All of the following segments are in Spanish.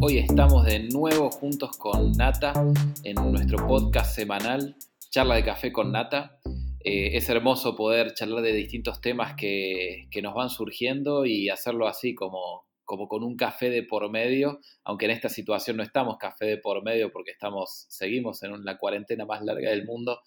Hoy estamos de nuevo juntos con Nata en nuestro podcast semanal, Charla de Café con Nata. Eh, es hermoso poder charlar de distintos temas que, nos van surgiendo y hacerlo así como, como con un café de por medio, aunque en esta situación no estamos café de por medio porque estamos, seguimos en la cuarentena más larga del mundo,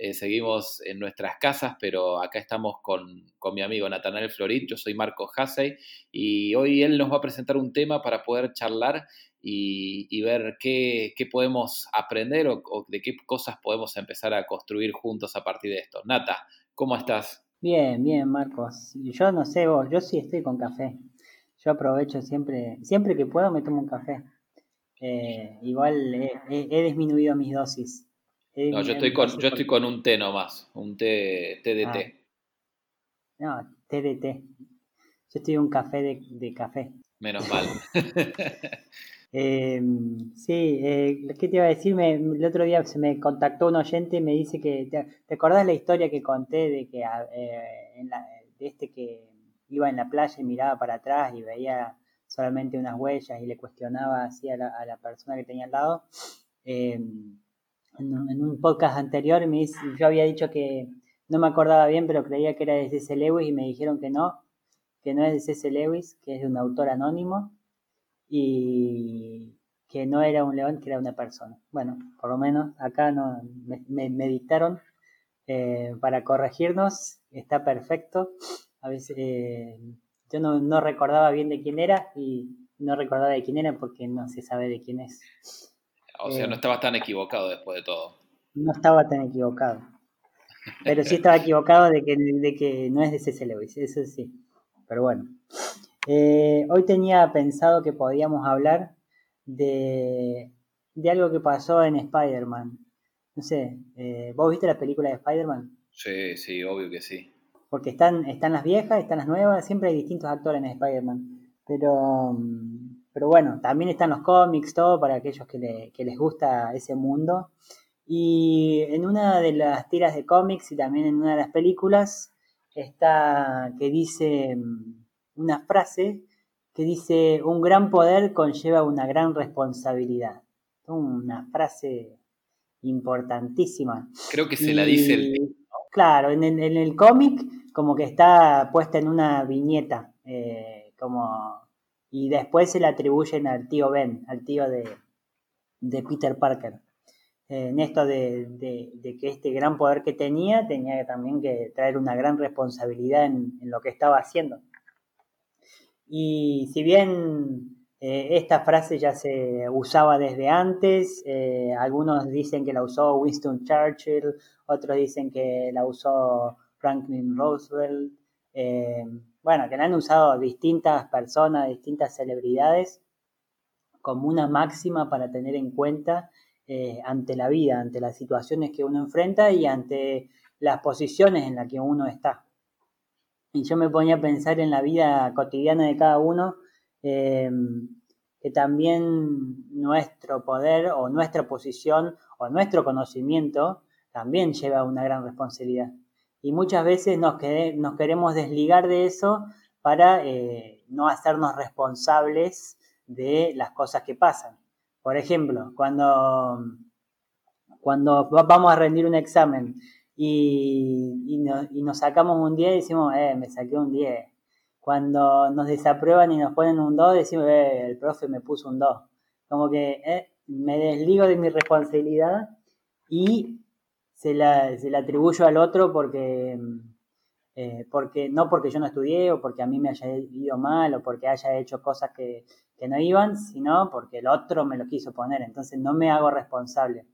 eh, seguimos en nuestras casas, pero acá estamos con, mi amigo Natanael Florit, yo soy Marco Hassey y hoy él nos va a presentar un tema para poder charlar y, ver qué, podemos aprender o, de qué cosas podemos empezar a construir juntos a partir de esto. Nata, ¿cómo estás? Bien, bien, Marcos. Yo no sé vos, yo sí estoy con café. Yo aprovecho siempre, siempre que puedo me tomo un café. Eh, igual he disminuido mis dosis no, yo estoy, con, yo estoy con un té nomás, un té, té de ah. té. No, té de té. Yo estoy un café de, café. Menos mal. Em, sí, eh, ¿qué te iba a decir? el otro día se me contactó un oyente y me dice que. ¿Te, acordás la historia que conté de que eh, de este que iba en la playa y miraba para atrás y veía solamente unas huellas y le cuestionaba así a la, a la persona que tenía al lado? En, un podcast anterior me yo había dicho que no me acordaba bien, pero creía que era de C.S. Lewis y me dijeron que no, que no es de C.S. Lewis, que es de un autor anónimo y que no era un león, que era una persona. Bueno, por lo menos acá no, me, dictaron eh, para corregirnos, está perfecto. A veces eh, yo no, no recordaba bien de quién era y no recordaba de quién era porque no se sabe de quién es. O sea, no estaba tan equivocado después de todo. No estaba tan equivocado. Pero sí estaba equivocado de que, de que no es de C.C. Lewis, eso sí. Pero bueno. Eh, hoy tenía pensado que podíamos hablar de, de algo que pasó en Spider-Man. No sé, eh, ¿vos viste la película de Spider-Man? Sí, sí, obvio que sí. Porque están, están las viejas, están las nuevas, siempre hay distintos actores en Spider-Man. Pero mm, pero bueno, también están los cómics, todo para aquellos que, les gusta ese mundo. Y en una de las tiras de cómics y también en una de las películas está que dice mm, una frase que dice, un gran poder conlleva una gran responsabilidad. Una frase importantísima. Creo que se la dice el... Claro, en, el cómic como que está puesta en una viñeta, eh, como y después se le atribuyen al tío Ben, al tío de, Peter Parker. en esto de, que este gran poder que tenía tenía también que traer una gran responsabilidad en, lo que estaba haciendo. Y si bien eh, esta frase ya se usaba desde antes, eh, algunos dicen que la usó Winston Churchill, otros dicen que la usó Franklin Roosevelt. Eh, bueno, que la han usado distintas personas, distintas celebridades, como una máxima para tener en cuenta eh, ante la vida, ante las situaciones que uno enfrenta y ante las posiciones en las que uno está. Y yo me ponía a pensar en la vida cotidiana de cada uno, eh, que también nuestro poder o nuestra posición o nuestro conocimiento también lleva una gran responsabilidad y muchas veces nos, nos queremos desligar de eso para eh, no hacernos responsables de las cosas que pasan. Por ejemplo, cuando, cuando vamos a rendir un examen y, nos sacamos un 10, decimos, eh, me saqué un 10. Cuando nos desaprueban y nos ponen un 2, decimos, eh, el profe me puso un 2. Como que eh, me desligo de mi responsabilidad y se la, se la atribuyo al otro porque, eh, porque, no porque yo no estudié o porque a mí me haya ido mal o porque haya hecho cosas que, no iban, sino porque el otro me lo quiso poner, entonces no me hago responsable.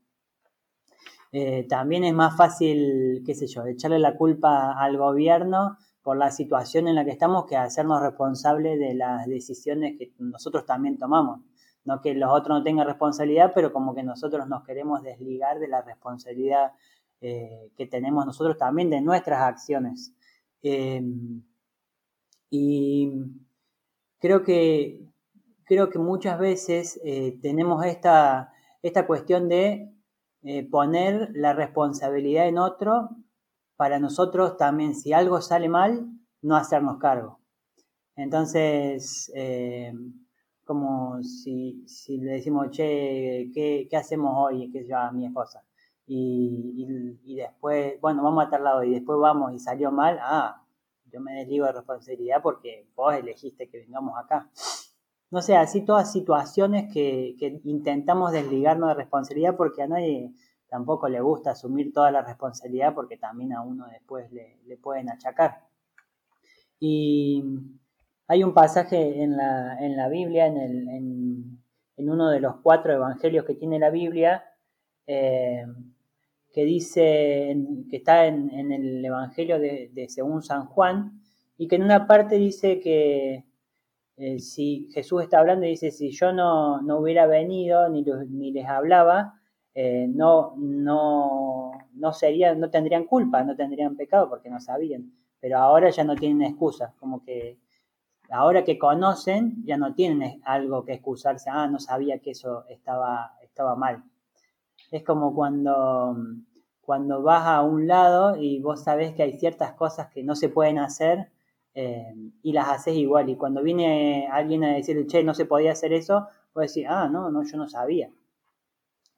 Eh, también es más fácil, qué sé yo, echarle la culpa al gobierno por la situación en la que estamos que hacernos responsables de las decisiones que nosotros también tomamos. No que los otros no tengan responsabilidad, pero como que nosotros nos queremos desligar de la responsabilidad eh, que tenemos nosotros también de nuestras acciones. Em, y creo que, creo que muchas veces eh, tenemos esta, esta cuestión de eh, poner la responsabilidad en otro para nosotros también, si algo sale mal, no hacernos cargo. Entonces, como si, si le decimos, che, ¿qué, qué hacemos hoy? Que yo a mi esposa. Y, y, después, bueno, vamos a tal lado y después vamos y salió mal, ah, yo me desligo de responsabilidad porque vos elegiste que vengamos acá. No sé, así todas situaciones que, que intentamos desligarnos de responsabilidad porque a nadie tampoco le gusta asumir toda la responsabilidad porque también a uno después le, le pueden achacar. Y hay un pasaje en la, en la Biblia, en, el, en, en, uno de los cuatro evangelios que tiene la Biblia, eh, que dice, que está en, el evangelio de, según San Juan, y que en una parte dice que eh, si Jesús está hablando dice, si yo no, no hubiera venido ni, ni les hablaba, eh, no, no, no, serían, no tendrían culpa, no tendrían pecado porque no sabían. Pero ahora ya no tienen excusa, como que ahora que conocen, ya no tienen algo que excusarse, ah, no sabía que eso estaba, estaba mal. Es como cuando, cuando vas a un lado y vos sabés que hay ciertas cosas que no se pueden hacer eh, y las haces igual. Y cuando viene alguien a decir, che, no se podía hacer eso, vos decís, ah, no, no, yo no sabía.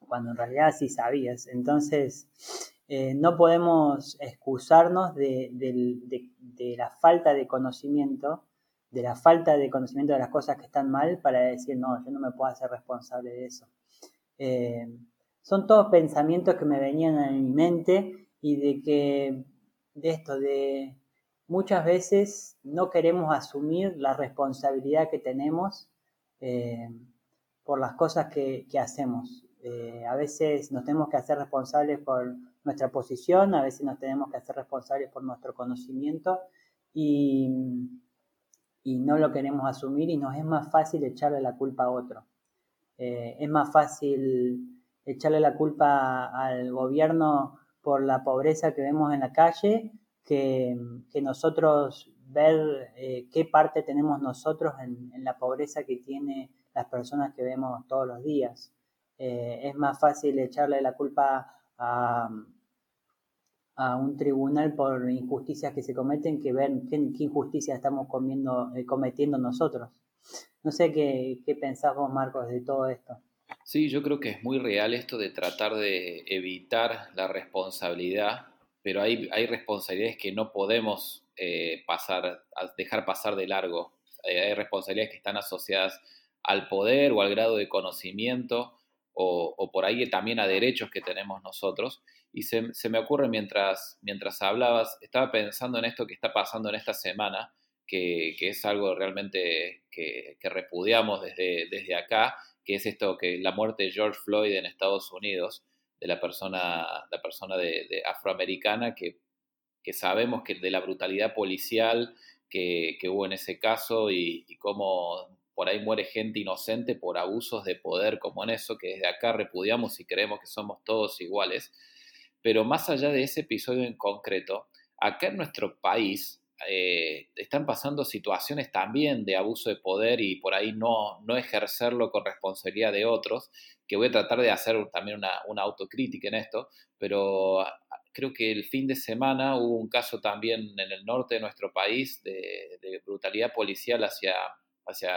Cuando en realidad sí sabías. Entonces, eh, no podemos excusarnos de, de, de la falta de conocimiento de la falta de conocimiento de las cosas que están mal para decir, no, yo no me puedo hacer responsable de eso. Eh, son todos pensamientos que me venían a mi mente y de que, de esto, de muchas veces no queremos asumir la responsabilidad que tenemos eh, por las cosas que, que hacemos. Eh, a veces nos tenemos que hacer responsables por nuestra posición, a veces nos tenemos que hacer responsables por nuestro conocimiento y y no lo queremos asumir y nos es más fácil echarle la culpa a otro. Eh, es más fácil echarle la culpa al gobierno por la pobreza que vemos en la calle que, que nosotros ver eh, qué parte tenemos nosotros en, la pobreza que tiene las personas que vemos todos los días. Eh, es más fácil echarle la culpa a, a un tribunal por injusticias que se cometen que ver qué, injusticias estamos eh, cometiendo nosotros. No sé qué, qué pensás vos, Marcos, de todo esto. Sí, yo creo que es muy real esto de tratar de evitar la responsabilidad, pero hay, responsabilidades que no podemos eh, pasar, dejar pasar de largo. Eh, hay responsabilidades que están asociadas al poder o al grado de conocimiento o, por ahí también a derechos que tenemos nosotros y se, se, me ocurre mientras, mientras hablabas, estaba pensando en esto que está pasando en esta semana, que, que es algo realmente que, que, repudiamos desde, desde acá, que es esto que la muerte de George Floyd en Estados Unidos, de la persona, la persona de, afroamericana, que, que, sabemos que de la brutalidad policial que, hubo en ese caso y, y cómo por ahí muere gente inocente por abusos de poder como en eso, que desde acá repudiamos y creemos que somos todos iguales. Pero más allá de ese episodio en concreto, acá en nuestro país eh, están pasando situaciones también de abuso de poder y por ahí no, no ejercerlo con responsabilidad de otros, que voy a tratar de hacer también una, autocrítica en esto, pero creo que el fin de semana hubo un caso también en el norte de nuestro país de, de brutalidad policial hacia, hacia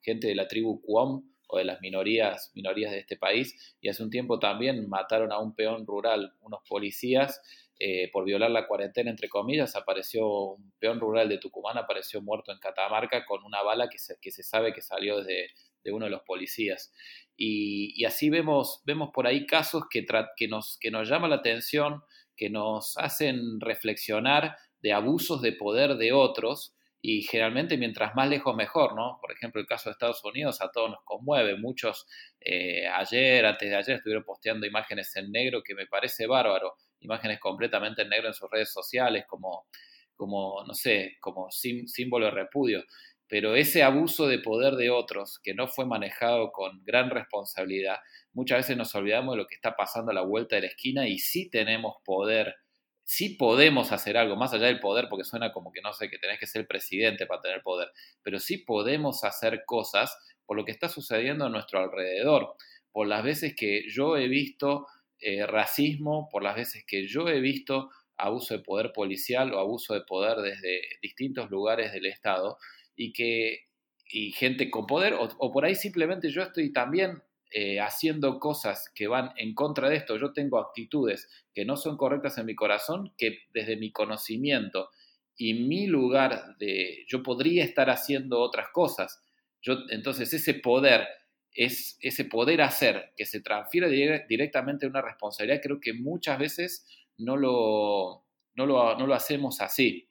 gente de la tribu Cuom, o de las minorías, minorías de este país. Y hace un tiempo también mataron a un peón rural, unos policías, eh, por violar la cuarentena, entre comillas. Apareció un peón rural de Tucumán, apareció muerto en Catamarca con una bala que se, que se sabe que salió desde, de uno de los policías. Y, y así vemos, vemos por ahí casos que, que, nos, que nos llaman la atención, que nos hacen reflexionar de abusos de poder de otros y generalmente mientras más lejos mejor, ¿no? Por ejemplo, el caso de Estados Unidos a todos nos conmueve. Muchos eh, ayer, antes de ayer, estuvieron posteando imágenes en negro que me parece bárbaro, imágenes completamente en negro en sus redes sociales como, como no sé, como símbolo de repudio. Pero ese abuso de poder de otros que no fue manejado con gran responsabilidad, muchas veces nos olvidamos de lo que está pasando a la vuelta de la esquina y sí tenemos poder sí podemos hacer algo, más allá del poder, porque suena como que no sé, que tenés que ser presidente para tener poder, pero sí podemos hacer cosas por lo que está sucediendo a nuestro alrededor, por las veces que yo he visto eh, racismo, por las veces que yo he visto abuso de poder policial o abuso de poder desde distintos lugares del Estado y que y gente con poder, o, por ahí simplemente yo estoy también eh, haciendo cosas que van en contra de esto, yo tengo actitudes que no son correctas en mi corazón, que desde mi conocimiento y mi lugar de, yo podría estar haciendo otras cosas. Yo, entonces ese poder, es ese poder hacer que se transfiere directamente a una responsabilidad, creo que muchas veces no lo, no lo, hacemos así.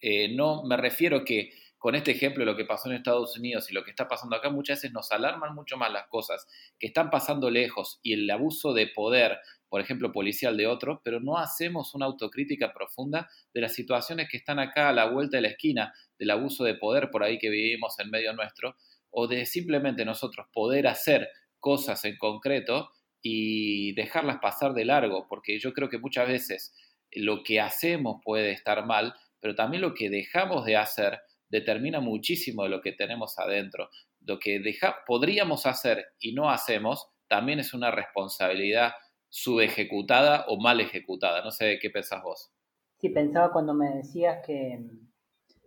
Eh, no me refiero que con este ejemplo de lo que pasó en Estados Unidos y lo que está pasando acá, muchas veces nos alarman mucho más las cosas que están pasando lejos y el abuso de poder, por ejemplo, policial de otro, pero no hacemos una autocrítica profunda de las situaciones que están acá a la vuelta de la esquina, del abuso de poder por ahí que vivimos en medio nuestro, o de simplemente nosotros poder hacer cosas en concreto y dejarlas pasar de largo, porque yo creo que muchas veces lo que hacemos puede estar mal, pero también lo que dejamos de hacer determina muchísimo de lo que tenemos adentro. Lo que deja, podríamos hacer y no hacemos también es una responsabilidad subejecutada o mal ejecutada. No sé qué pensás vos. Sí, pensaba cuando me decías que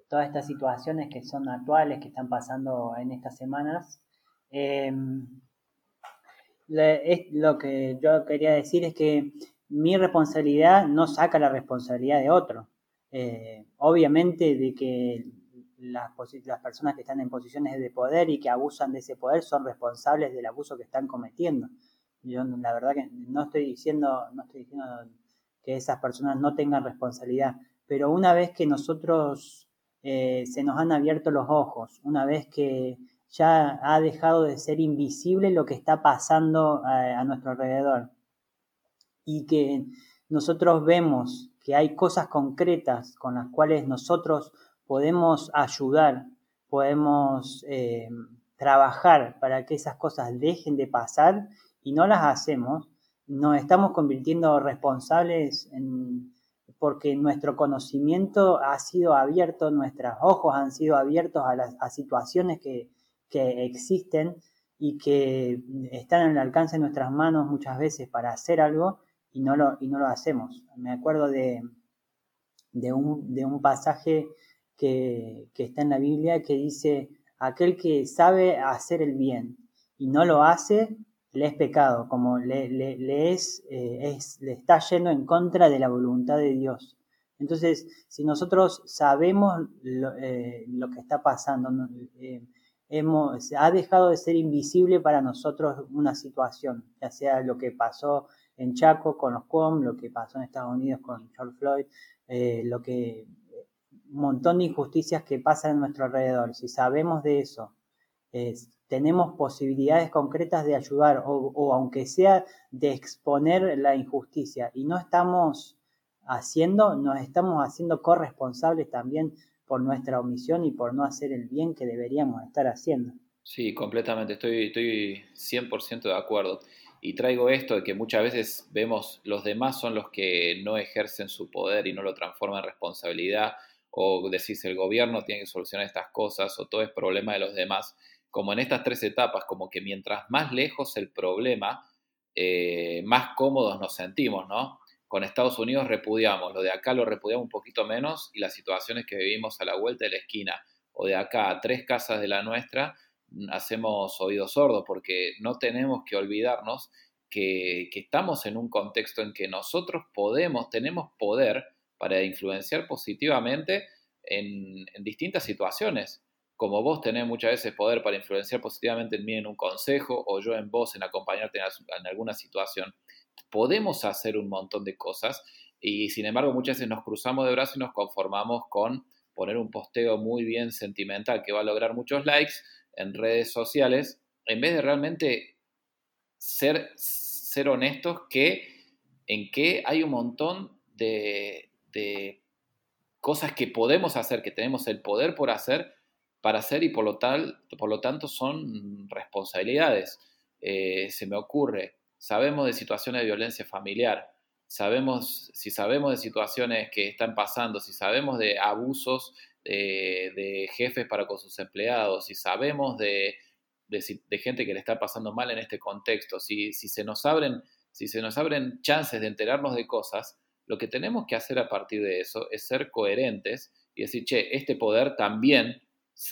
todas estas situaciones que son actuales, que están pasando en estas semanas, em, lo que yo quería decir es que mi responsabilidad no saca la responsabilidad de otro. Eh, obviamente de que las, las, personas que están en posiciones de poder y que abusan de ese poder son responsables del abuso que están cometiendo. Yo la verdad que no estoy diciendo, no estoy diciendo que esas personas no tengan responsabilidad, pero una vez que nosotros eh, se nos han abierto los ojos, una vez que ya ha dejado de ser invisible lo que está pasando a, eh, a nuestro alrededor. Y que nosotros vemos que hay cosas concretas con las cuales nosotros podemos ayudar, podemos eh, trabajar para que esas cosas dejen de pasar y no las hacemos, nos estamos convirtiendo responsables porque nuestro conocimiento ha sido abierto, nuestros ojos han sido abiertos a, situaciones que, que existen y que están en el alcance de nuestras manos muchas veces para hacer algo y no lo, y no lo hacemos. Me acuerdo de, de, un, de un pasaje que, está en la Biblia que dice, aquel que sabe hacer el bien y no lo hace, le es pecado, como le, le, es, eh, es, le está yendo en contra de la voluntad de Dios. Entonces, si nosotros sabemos lo, eh, que está pasando, eh, hemos, ha dejado de ser invisible para nosotros una situación, ya sea lo que pasó en Chaco con los COM, lo que pasó en Estados Unidos con George Floyd, lo que un montón de injusticias que pasan en nuestro alrededor. Si sabemos de eso, tenemos posibilidades concretas de ayudar o, aunque sea de exponer la injusticia y no estamos haciendo, nos estamos haciendo corresponsables también por nuestra omisión y por no hacer el bien que deberíamos estar haciendo. Sí, completamente, estoy, estoy 100% de acuerdo. Y traigo esto de que muchas veces vemos los demás son los que no ejercen su poder y no lo transforman en responsabilidad o decís el gobierno tiene que solucionar estas cosas o todo es problema de los demás, como en estas tres etapas, como que mientras más lejos el problema, eh, más cómodos nos sentimos, ¿no? Con Estados Unidos repudiamos, lo de acá lo repudiamos un poquito menos y las situaciones que vivimos a la vuelta de la esquina o de acá a tres casas de la nuestra, hacemos oídos sordos porque no tenemos que olvidarnos que, que estamos en un contexto en que nosotros podemos, tenemos poder, para influenciar positivamente en, distintas situaciones. Como vos tenés muchas veces poder para influenciar positivamente en mí en un consejo o yo en vos en acompañarte en, alguna situación, podemos hacer un montón de cosas y sin embargo muchas veces nos cruzamos de brazos y nos conformamos con poner un posteo muy bien sentimental que va a lograr muchos likes en redes sociales, en vez de realmente ser, ser honestos que en que hay un montón de, de cosas que podemos hacer, que tenemos el poder por hacer, para hacer y por lo, tal, por lo tanto son responsabilidades. Eh, se me ocurre, sabemos de situaciones de violencia familiar, sabemos, si sabemos de situaciones que están pasando, si sabemos de abusos de, jefes para con sus empleados, si sabemos de, de, gente que le está pasando mal en este contexto, si, si, se nos abren, si se nos abren chances de enterarnos de cosas, lo que tenemos que hacer a partir de eso es ser coherentes y decir, che, este poder también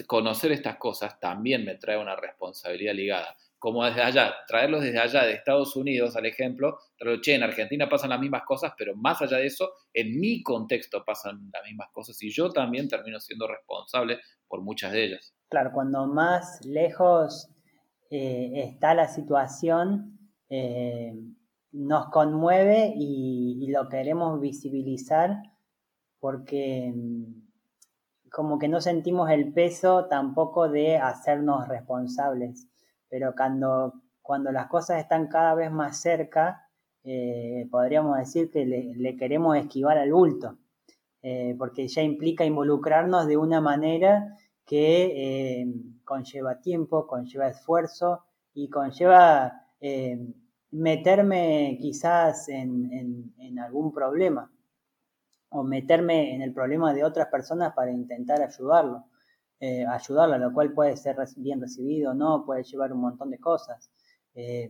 conocer estas cosas también me trae una responsabilidad ligada. Como desde allá, traerlos desde allá, de Estados Unidos, al ejemplo, traerlo, che, en Argentina pasan las mismas cosas, pero más allá de eso, en mi contexto pasan las mismas cosas y yo también termino siendo responsable por muchas de ellas. Claro, cuando más lejos eh, está la situación, eh, nos conmueve y, lo queremos visibilizar porque mm, como que no sentimos el peso tampoco de hacernos responsables, pero cuando, cuando las cosas están cada vez más cerca, eh, podríamos decir que le, queremos esquivar al bulto, eh, porque ya implica involucrarnos de una manera que eh, conlleva tiempo, conlleva esfuerzo y conlleva meterme quizás en, algún problema o meterme en el problema de otras personas para intentar ayudarlo, eh, ayudarlo, lo cual puede ser bien recibido o no, puede llevar un montón de cosas. Eh,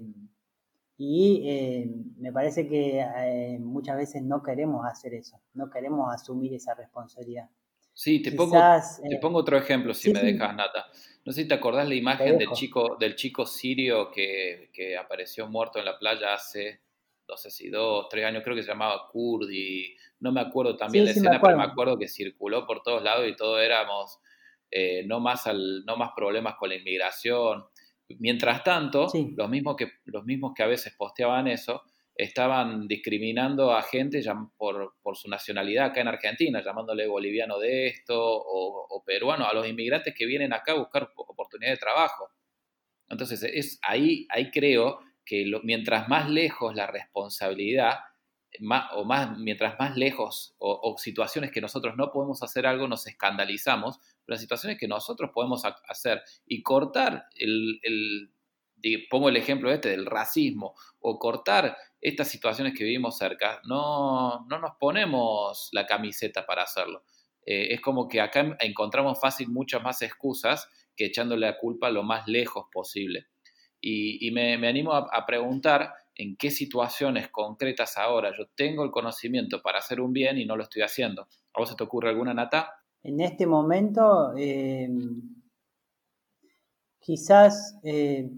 y eh, me parece que muchas veces no queremos hacer eso, no queremos asumir esa responsabilidad. Sí, te, pongo, te pongo otro ejemplo si me dejas, Nata. No sé si te acordás la imagen del chico, del chico sirio que, apareció muerto en la playa hace, no sé si dos, tres años, creo que se llamaba Kurdi, no me acuerdo también la escena, pero me acuerdo que circuló por todos lados y todos éramos eh, no, más al, no más problemas con la inmigración. Mientras tanto, los, mismos que, los mismos que a veces posteaban eso, estaban discriminando a gente por, por, su nacionalidad acá en Argentina, llamándole boliviano de esto o, peruano, a los inmigrantes que vienen acá a buscar oportunidades de trabajo. Entonces, es, ahí, ahí creo que mientras más lejos la responsabilidad, o más, mientras más lejos o, situaciones que nosotros no podemos hacer algo, nos escandalizamos, pero las situaciones que nosotros podemos hacer y cortar el, el pongo el ejemplo este del racismo, o cortar estas situaciones que vivimos cerca, no, no nos ponemos la camiseta para hacerlo. Eh, es como que acá encontramos fácil muchas más excusas que echándole la culpa lo más lejos posible. Y, me, animo a, preguntar en qué situaciones concretas ahora yo tengo el conocimiento para hacer un bien y no lo estoy haciendo. ¿A vos se te ocurre alguna, Nata? En este momento, eh, quizás eh,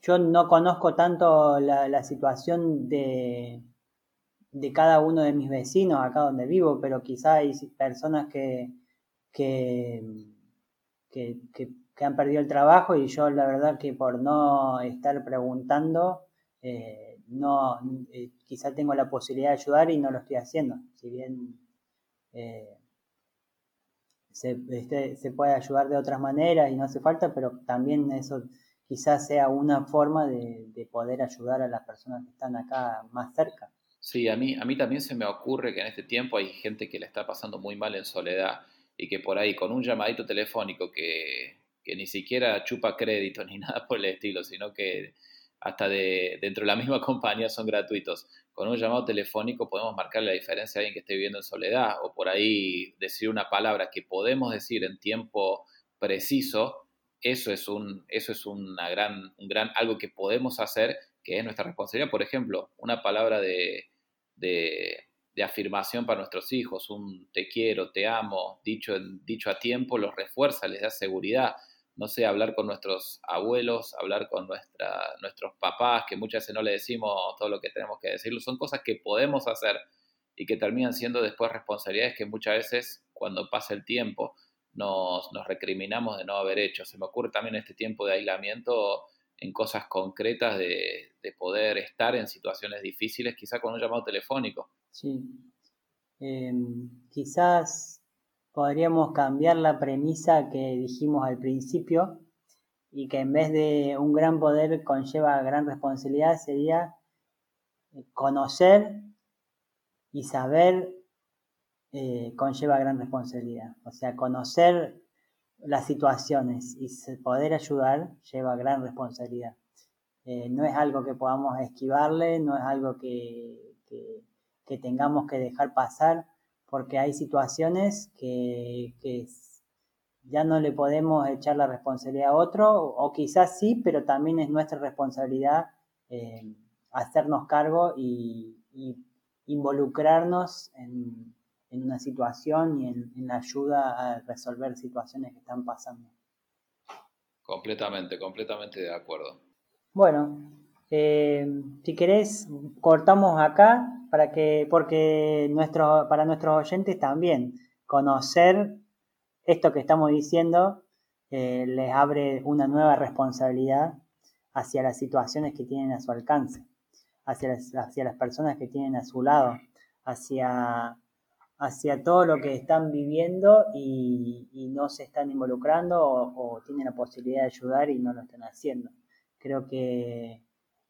yo no conozco tanto la, situación de, de, cada uno de mis vecinos acá donde vivo, pero quizá hay personas que, que, han perdido el trabajo y yo la verdad que por no estar preguntando, eh, no, eh, quizá tengo la posibilidad de ayudar y no lo estoy haciendo. Si bien eh, se, este, se puede ayudar de otras maneras y no hace falta, pero también eso quizás sea una forma de, poder ayudar a las personas que están acá más cerca. Sí, a mí, a mí también se me ocurre que en este tiempo hay gente que le está pasando muy mal en soledad y que por ahí con un llamadito telefónico que, ni siquiera chupa crédito ni nada por el estilo, sino que hasta de, dentro de la misma compañía son gratuitos. Con un llamado telefónico podemos marcar la diferencia a alguien que esté viviendo en soledad o por ahí decir una palabra que podemos decir en tiempo preciso eso es, un, eso es una gran, un gran, algo que podemos hacer, que es nuestra responsabilidad. Por ejemplo, una palabra de, de, afirmación para nuestros hijos, un te quiero, te amo, dicho, dicho a tiempo, los refuerza, les da seguridad. No sé, hablar con nuestros abuelos, hablar con nuestra, nuestros papás, que muchas veces no le decimos todo lo que tenemos que decirlo, son cosas que podemos hacer y que terminan siendo después responsabilidades que muchas veces cuando pasa el tiempo nos, recriminamos de no haber hecho. Se me ocurre también este tiempo de aislamiento en cosas concretas de, poder estar en situaciones difíciles, quizá con un llamado telefónico. Sí. Em, quizás podríamos cambiar la premisa que dijimos al principio y que en vez de un gran poder conlleva gran responsabilidad sería conocer y saber eh, conlleva gran responsabilidad. O sea, conocer las situaciones y poder ayudar lleva gran responsabilidad. Eh, no es algo que podamos esquivarle, no es algo que, que, tengamos que dejar pasar, porque hay situaciones que, que, ya no le podemos echar la responsabilidad a otro, o quizás sí, pero también es nuestra responsabilidad eh, hacernos cargo y, y involucrarnos en, en una situación y en, la ayuda a resolver situaciones que están pasando. Completamente, completamente de acuerdo. Bueno, eh, si querés, cortamos acá para que, porque nuestro, para nuestros oyentes también conocer esto que estamos diciendo eh, les abre una nueva responsabilidad hacia las situaciones que tienen a su alcance, hacia las, hacia las personas que tienen a su lado, hacia, hacia todo lo que están viviendo y, no se están involucrando o, tienen la posibilidad de ayudar y no lo están haciendo. Creo que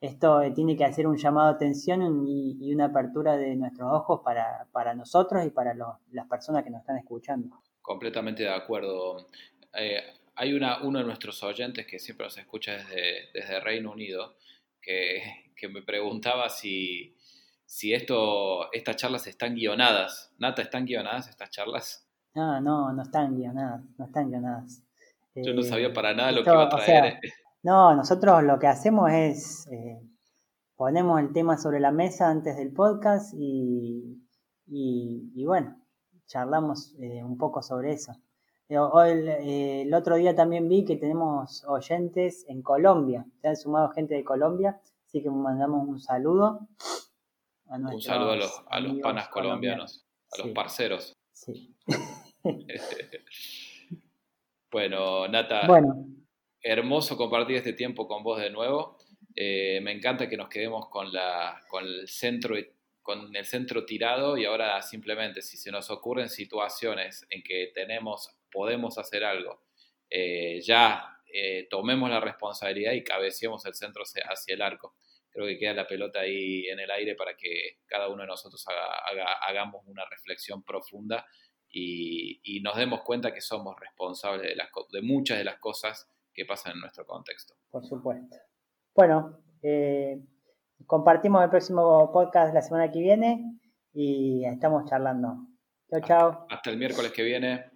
esto tiene que hacer un llamado de atención y, una apertura de nuestros ojos para, nosotros y para las personas que nos están escuchando. Completamente de acuerdo. Eh, hay una, uno de nuestros oyentes que siempre nos escucha desde, desde Reino Unido, que, me preguntaba si, si esto, estas charlas están guionadas. Nata, ¿están guionadas estas charlas? No, no, no están guionadas, no están guionadas. Yo no sabía para nada lo que iba a traer. No, nosotros lo que hacemos es eh, ponemos el tema sobre la mesa antes del podcast y, y, bueno, charlamos eh, un poco sobre eso. Eh, el, otro día también vi que tenemos oyentes en Colombia, se han sumado gente de Colombia, así que mandamos un saludo. un saludo a los, a los panas colombianos, a los parceros. Sí. bueno, Nata, bueno. Hermoso compartir este tiempo con vos de nuevo. Eh, me encanta que nos quedemos con, el centro con el centro tirado y ahora simplemente si se nos ocurren situaciones en que tenemos podemos hacer algo, eh, ya eh, tomemos la responsabilidad y cabeceemos el centro hacia el arco. Creo que queda la pelota ahí en el aire para que cada uno de nosotros hagamos una reflexión profunda y, nos demos cuenta que somos responsables de muchas de las cosas que pasan en nuestro contexto. Por supuesto. Bueno, eh, compartimos el próximo podcast la semana que viene y estamos charlando. Chao, chao. Hasta el miércoles que viene.